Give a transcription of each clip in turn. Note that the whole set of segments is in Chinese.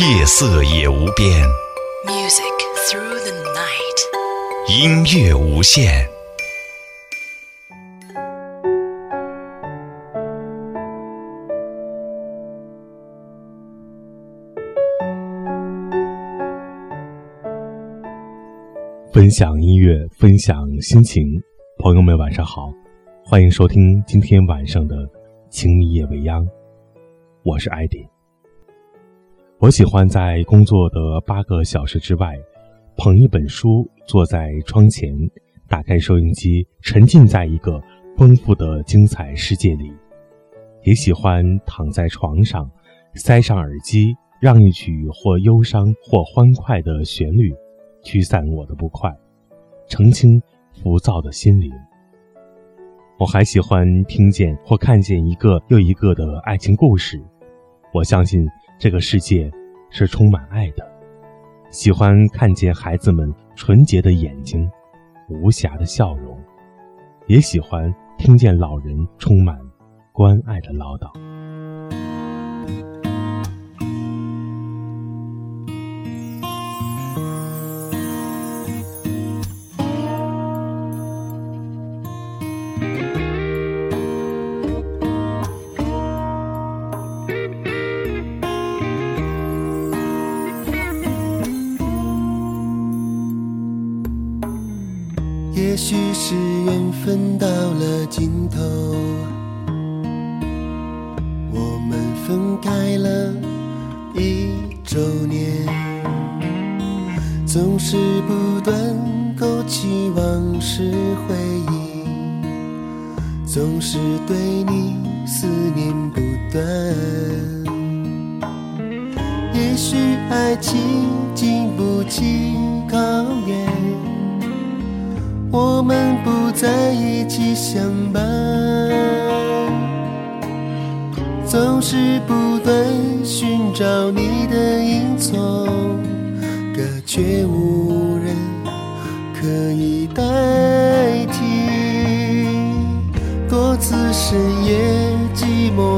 夜色也无边，Music through the night。音乐无限。分享音乐，分享心情，朋友们晚上好，欢迎收听今天晚上的《情迷夜未央》，我是艾迪。我喜欢在工作的八个小时之外，捧一本书，坐在窗前，打开收音机，沉浸在一个丰富的精彩世界里。也喜欢躺在床上，塞上耳机，让一曲或忧伤或欢快的旋律驱散我的不快，澄清浮躁的心灵。我还喜欢听见或看见一个又一个的爱情故事。我相信这个世界是充满爱的。喜欢看见孩子们纯洁的眼睛，无暇的笑容，也喜欢听见老人充满关爱的唠叨。是不断勾起往事回忆，总是对你思念不断。也许爱情经不起考验。我们不在一起相伴，总是不断寻找你的影踪，可却无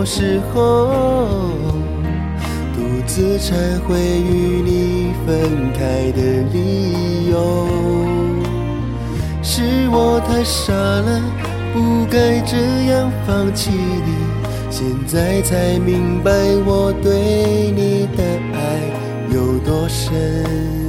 时候，独自忏悔与你分开的理由。是我太傻了，不该这样放弃你。现在才明白我对你的爱有多深。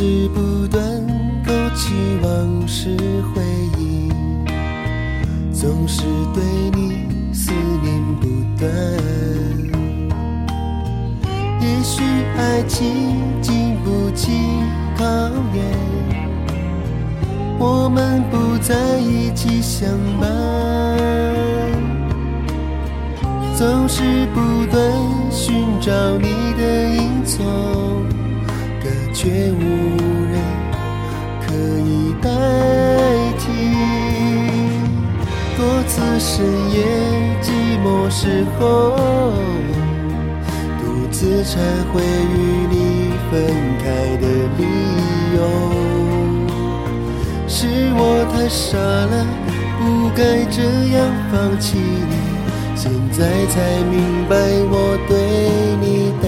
是不断勾起往事回忆，总是对你思念不断。也许爱情经不起考验，我们不在一起相伴，总是不断寻找你的影踪，却无人可以代替。多次深夜寂寞时候，独自忏悔与你分开的理由。是我太傻了，不该这样放弃你。现在才明白我对你的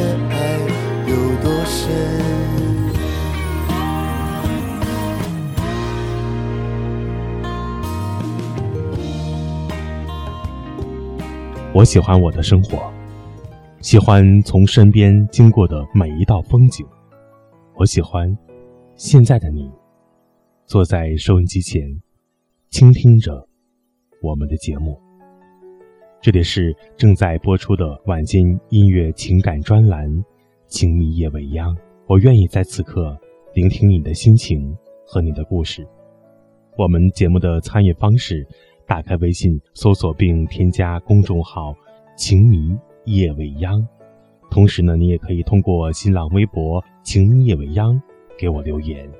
我喜欢我的生活，喜欢从身边经过的每一道风景。我喜欢现在的你，坐在收音机前，倾听着我们的节目。这里是正在播出的晚间音乐情感专栏《情迷夜未央》，我愿意在此刻聆听你的心情和你的故事。我们节目的参与方式。打开微信，搜索并添加公众号“情迷夜未央”。同时呢，你也可以通过新浪微博“情迷夜未央”给我留言。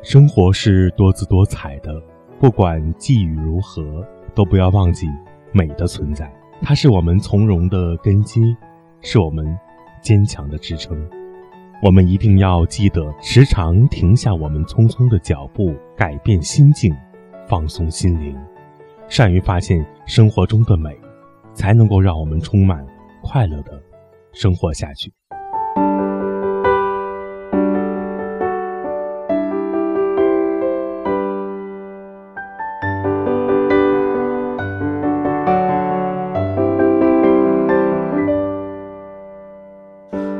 生活是多姿多彩的，不管际遇如何，都不要忘记美的存在。它是我们从容的根基，是我们坚强的支撑。我们一定要记得，时常停下我们匆匆的脚步，改变心境，放松心灵。善于发现生活中的美，才能够让我们充满快乐的生活下去。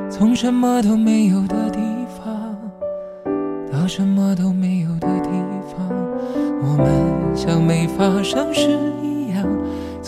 从什么都没有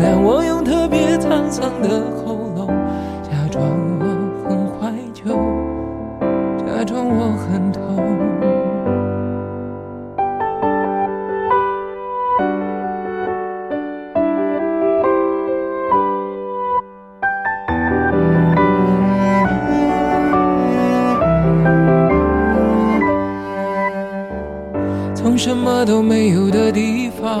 原谅我用特别。沧桑的喉咙，假装我很怀旧，假装我很痛。从什么都没有的地方，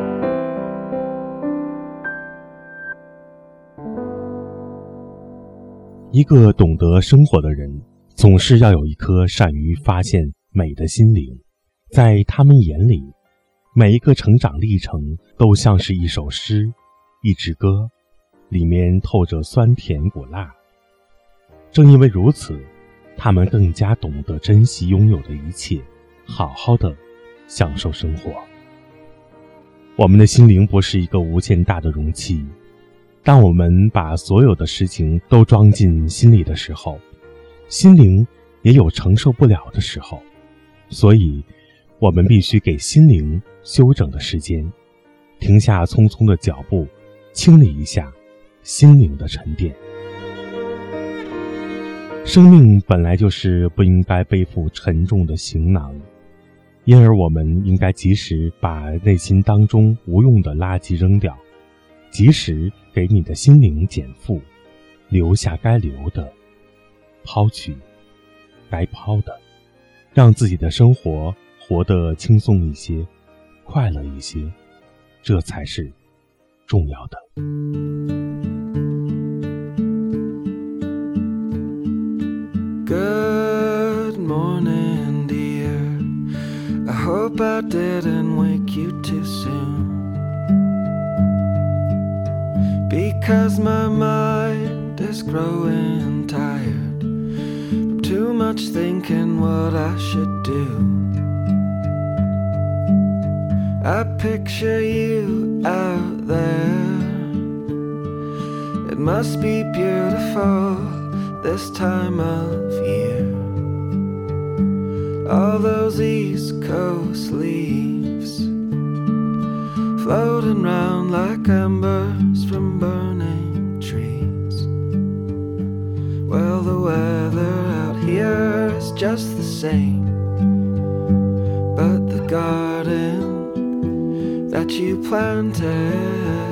一个懂得生活的人，总是要有一颗善于发现美的心灵。在他们眼里，每一个成长历程都像是一首诗，一支歌，里面透着酸甜苦辣。正因为如此，他们更加懂得珍惜拥有的一切，好好的享受生活。我们的心灵不是一个无限大的容器。当我们把所有的事情都装进心里的时候，心灵也有承受不了的时候，所以，我们必须给心灵休整的时间，停下匆匆的脚步，清理一下心灵的沉淀。生命本来就是不应该背负沉重的行囊，因而我们应该及时把内心当中无用的垃圾扔掉。及时给你的心灵减负，留下该留的，抛去该抛的，让自己的生活活得轻松一些，快乐一些，这才是重要的。Good morning, dear. I hope I didn't wake you too soon. Because my mind is growing tired from too much thinking what I should do. I picture you out there. It must be beautiful this time of year. All those East Coast leaves floating round like embers from burning trees. Well, the weather out here is just the same, but the garden that you planted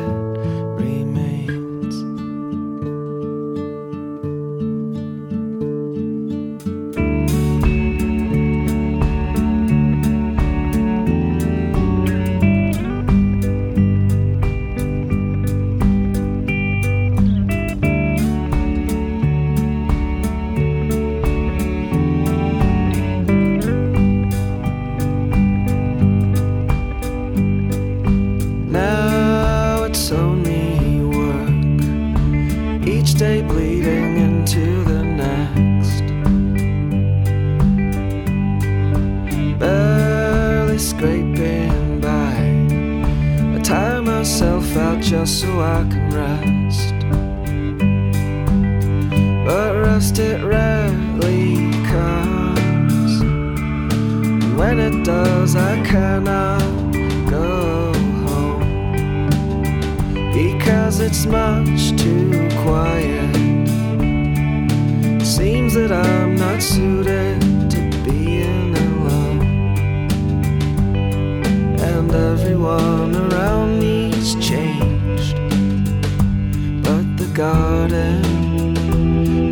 garden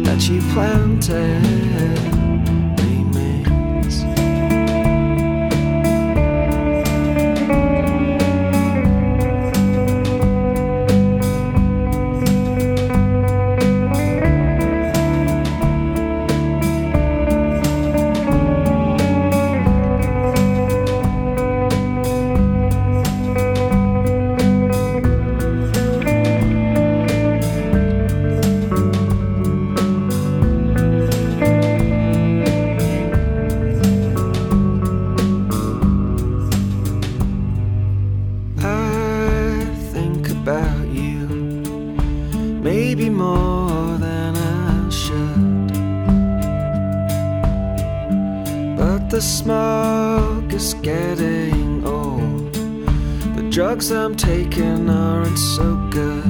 that you planted drugs I'm taking aren't so good.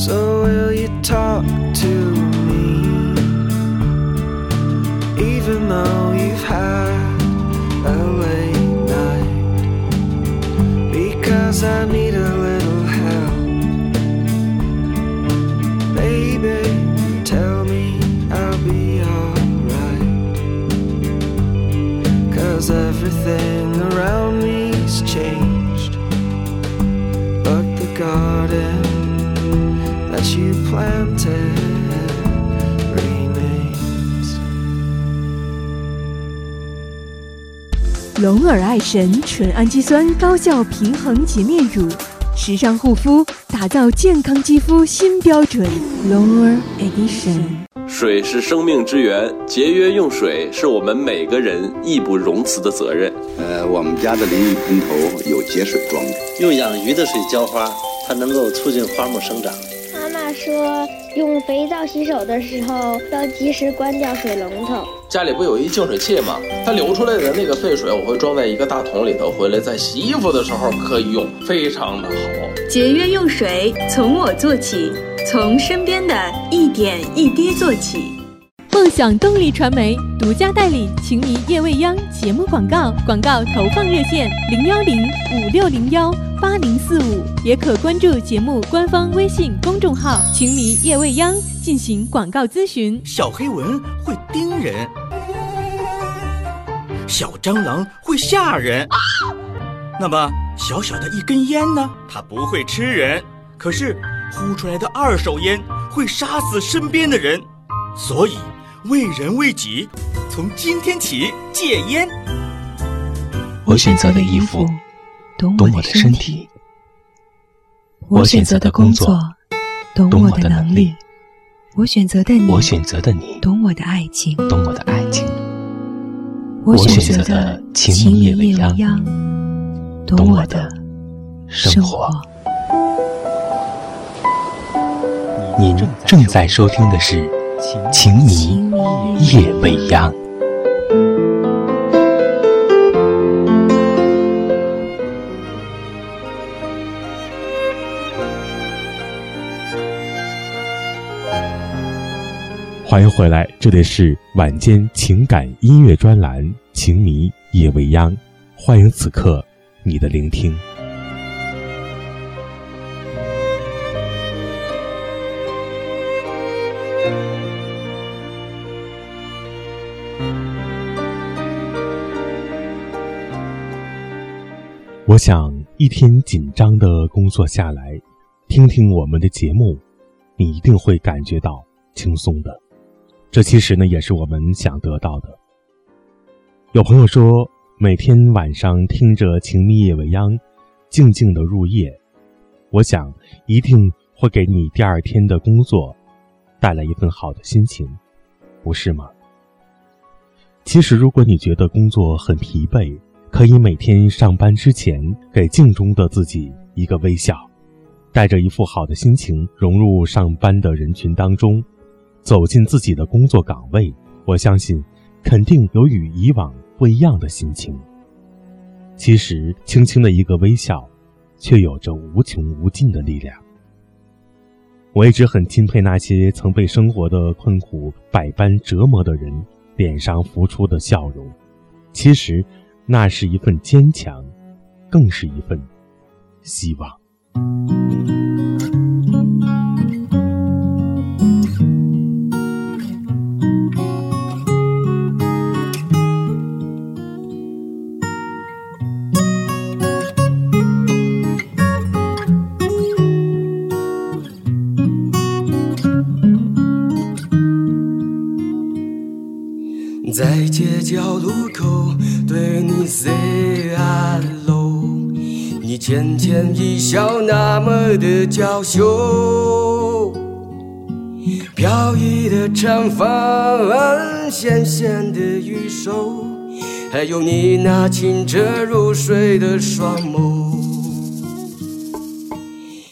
So, will you talk to me? Even though you've had a late night. Because I need a little help. Baby, tell me I'll be alright. Cause everything changed. But the garden that you planted remains. 龙耳爱神纯氨基酸高效平衡洁面乳，时尚护肤，打造健康肌肤新标准。龙耳 Edition。水是生命之源，节约用水是我们每个人义不容辞的责任。呃，我们家的淋浴喷头有节水装置，用养鱼的水浇花，它能够促进花木生长。妈妈说，用肥皂洗手的时候要及时关掉水龙头。家里不有一净水器吗？它流出来的那个废水，我会装在一个大桶里头，回来在洗衣服的时候可以用，非常的好。节约用水，从我做起，从身边的一点一滴做起。梦想动力传媒独家代理《情迷夜未央》节目广告，广告投放热线零幺零五六零幺八零四五，也可关注节目官方微信公众号“情迷夜未央”进行广告咨询。小黑蚊会叮人，小蟑螂会吓人，那么小小的一根烟呢？它不会吃人，可是呼出来的二手烟会杀死身边的人，所以。为人为己，从今天起戒烟。我选择的衣服懂我的身体，我选择的工作懂我的能力，我选择的你，我选择的你懂我的爱情，懂我的爱情。我选择的情迷夜未央，懂我的生活。您正在收听的是。情迷夜未央。欢迎回来，这里是晚间情感音乐专栏《情迷夜未央》，欢迎此刻你的聆听。我想一天紧张的工作下来，听听我们的节目，你一定会感觉到轻松的。这其实呢，也是我们想得到的。有朋友说，每天晚上听着《情迷夜未央》，静静的入夜，我想一定会给你第二天的工作带来一份好的心情，不是吗？其实，如果你觉得工作很疲惫，可以每天上班之前给镜中的自己一个微笑，带着一副好的心情融入上班的人群当中，走进自己的工作岗位。我相信，肯定有与以往不一样的心情。其实，轻轻的一个微笑，却有着无穷无尽的力量。我一直很钦佩那些曾被生活的困苦百般折磨的人脸上浮出的笑容。其实。那是一份坚强，更是一份希望。浅浅一笑，那么的娇羞。飘逸的长发，纤纤的玉手，还有你那清澈如水的双眸。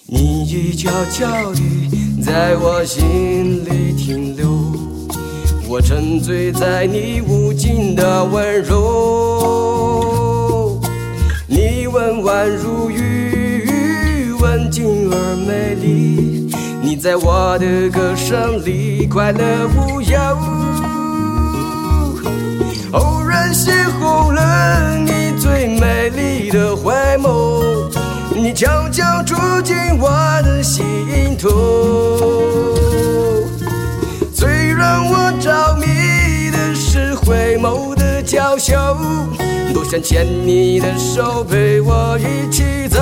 你已悄悄地在我心里停留。我沉醉在你无尽的温柔，你温婉如玉，文静而美丽。你在我的歌声里快乐无忧，偶然邂逅了你最美丽的回眸，你悄悄住进我的心头。最让我着迷的是回眸的娇羞，多想牵你的手陪我一起走。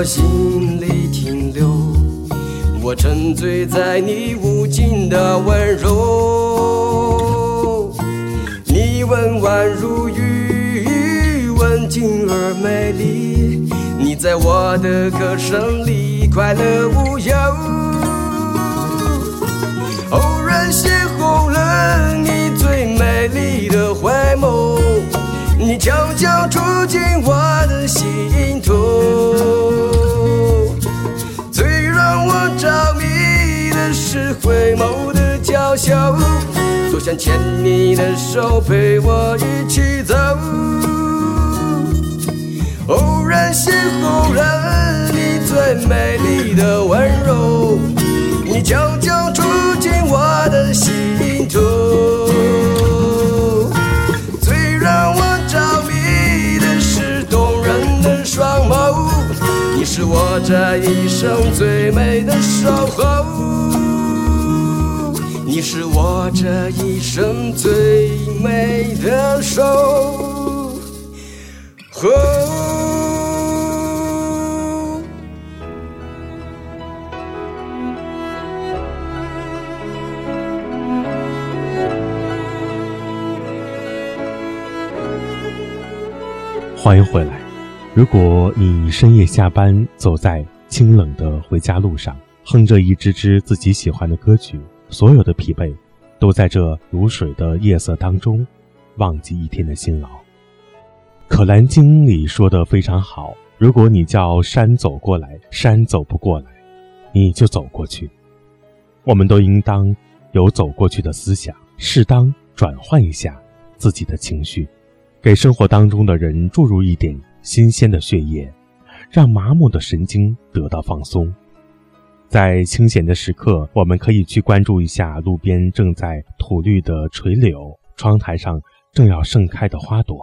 我心里停留，我沉醉在你无尽的温柔。你温婉如玉，文静而美丽。你在我的歌声里快乐无忧。偶然邂逅了你最美丽的回眸。你悄悄住进我的心头，最让我着迷的是回眸的娇羞，多想牵你的手陪我一起走。偶然邂逅了你最美丽的温柔，你悄悄住进我的心头，是我这一生最美的守候，你是我这一生最美的守候。欢迎回来。如果你深夜下班，走在清冷的回家路上，哼着一支支自己喜欢的歌曲，所有的疲惫，都在这如水的夜色当中，忘记一天的辛劳。《可兰经》里说的非常好：如果你叫山走过来，山走不过来，你就走过去。我们都应当有走过去的思想，适当转换一下自己的情绪，给生活当中的人注入一点。新鲜的血液，让麻木的神经得到放松。在清闲的时刻，我们可以去关注一下路边正在吐绿的垂柳，窗台上正要盛开的花朵，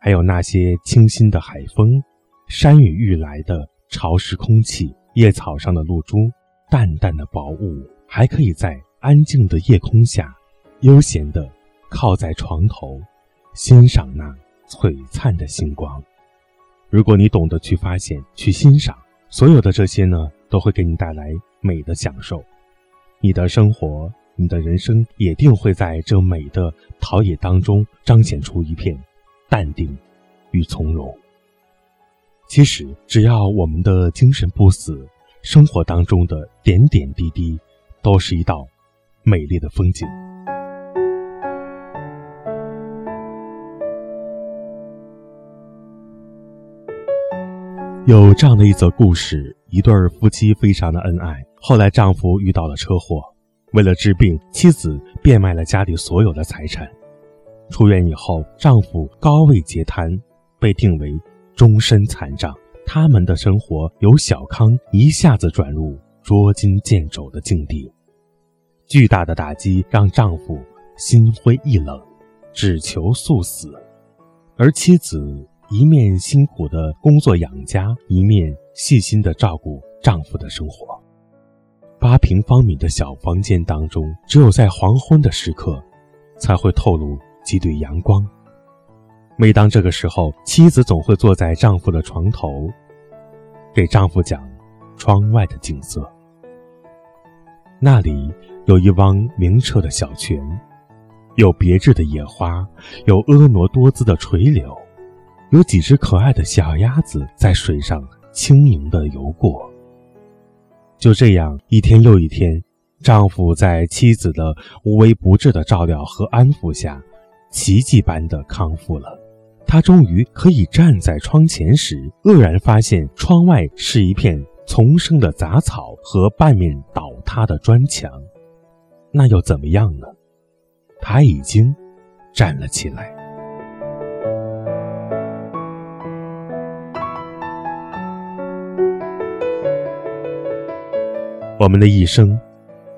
还有那些清新的海风，山雨欲来的潮湿空气，叶草上的露珠，淡淡的薄雾。还可以在安静的夜空下，悠闲地靠在床头，欣赏那璀璨的星光。如果你懂得去发现、去欣赏，所有的这些呢，都会给你带来美的享受。你的生活、你的人生，也定会在这美的陶冶当中彰显出一片淡定与从容。其实，只要我们的精神不死，生活当中的点点滴滴，都是一道美丽的风景。有这样的一则故事：一对夫妻非常的恩爱，后来丈夫遇到了车祸，为了治病，妻子变卖了家里所有的财产。出院以后，丈夫高位截瘫，被定为终身残障。他们的生活由小康一下子转入捉襟见肘的境地，巨大的打击让丈夫心灰意冷，只求速死，而妻子。一面辛苦的工作养家，一面细心的照顾丈夫的生活。八平方米的小房间当中，只有在黄昏的时刻，才会透露几缕阳光。每当这个时候，妻子总会坐在丈夫的床头，给丈夫讲窗外的景色。那里有一汪明澈的小泉，有别致的野花，有婀娜多姿的垂柳，有几只可爱的小鸭子在水上轻盈地游过。就这样，一天又一天，丈夫在妻子的无微不至的照料和安抚下，奇迹般的康复了。他终于可以站在窗前时，愕然发现窗外是一片丛生的杂草和半面倒塌的砖墙。那又怎么样呢？他已经站了起来。我们的一生，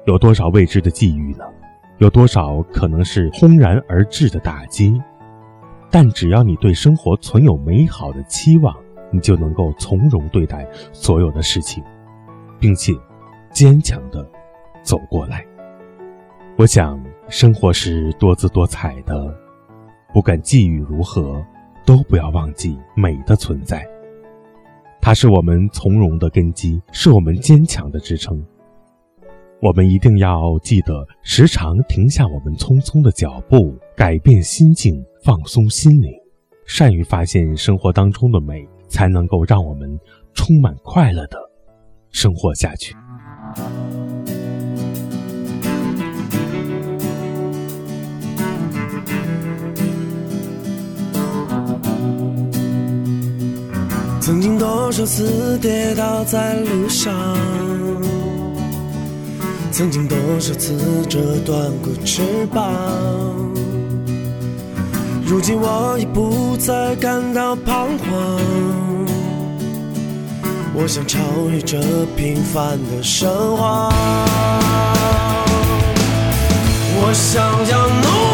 有多少未知的际遇呢？有多少可能是轰然而至的打击？但只要你对生活存有美好的期望，你就能够从容对待所有的事情，并且坚强的走过来。我想，生活是多姿多彩的，不管际遇如何，都不要忘记美的存在。它是我们从容的根基，是我们坚强的支撑。我们一定要记得，时常停下我们匆匆的脚步，改变心境，放松心灵，善于发现生活当中的美，才能够让我们充满快乐的生活下去。曾经多少次跌倒在路上，曾经多少次折断过翅膀。如今我已不再感到彷徨，我想超越这平凡的生活，我想要怒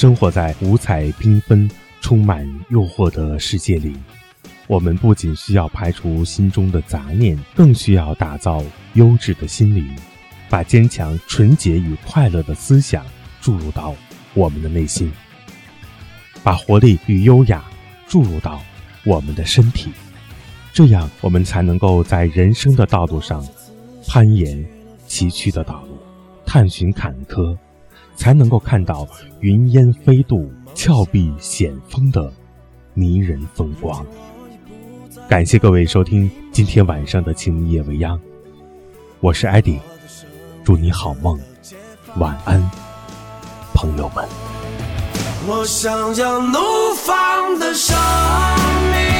生活在五彩缤纷、充满诱惑的世界里，我们不仅需要排除心中的杂念，更需要打造优质的心灵，把坚强、纯洁与快乐的思想注入到我们的内心，把活力与优雅注入到我们的身体，这样我们才能够在人生的道路上攀岩崎岖的道路，探寻坎坷。才能够看到云烟飞渡、峭壁险峰的迷人风光。感谢各位收听今天晚上的《情夜未央》，我是艾迪，祝你好梦，晚安，朋友们。我想要怒放的生命，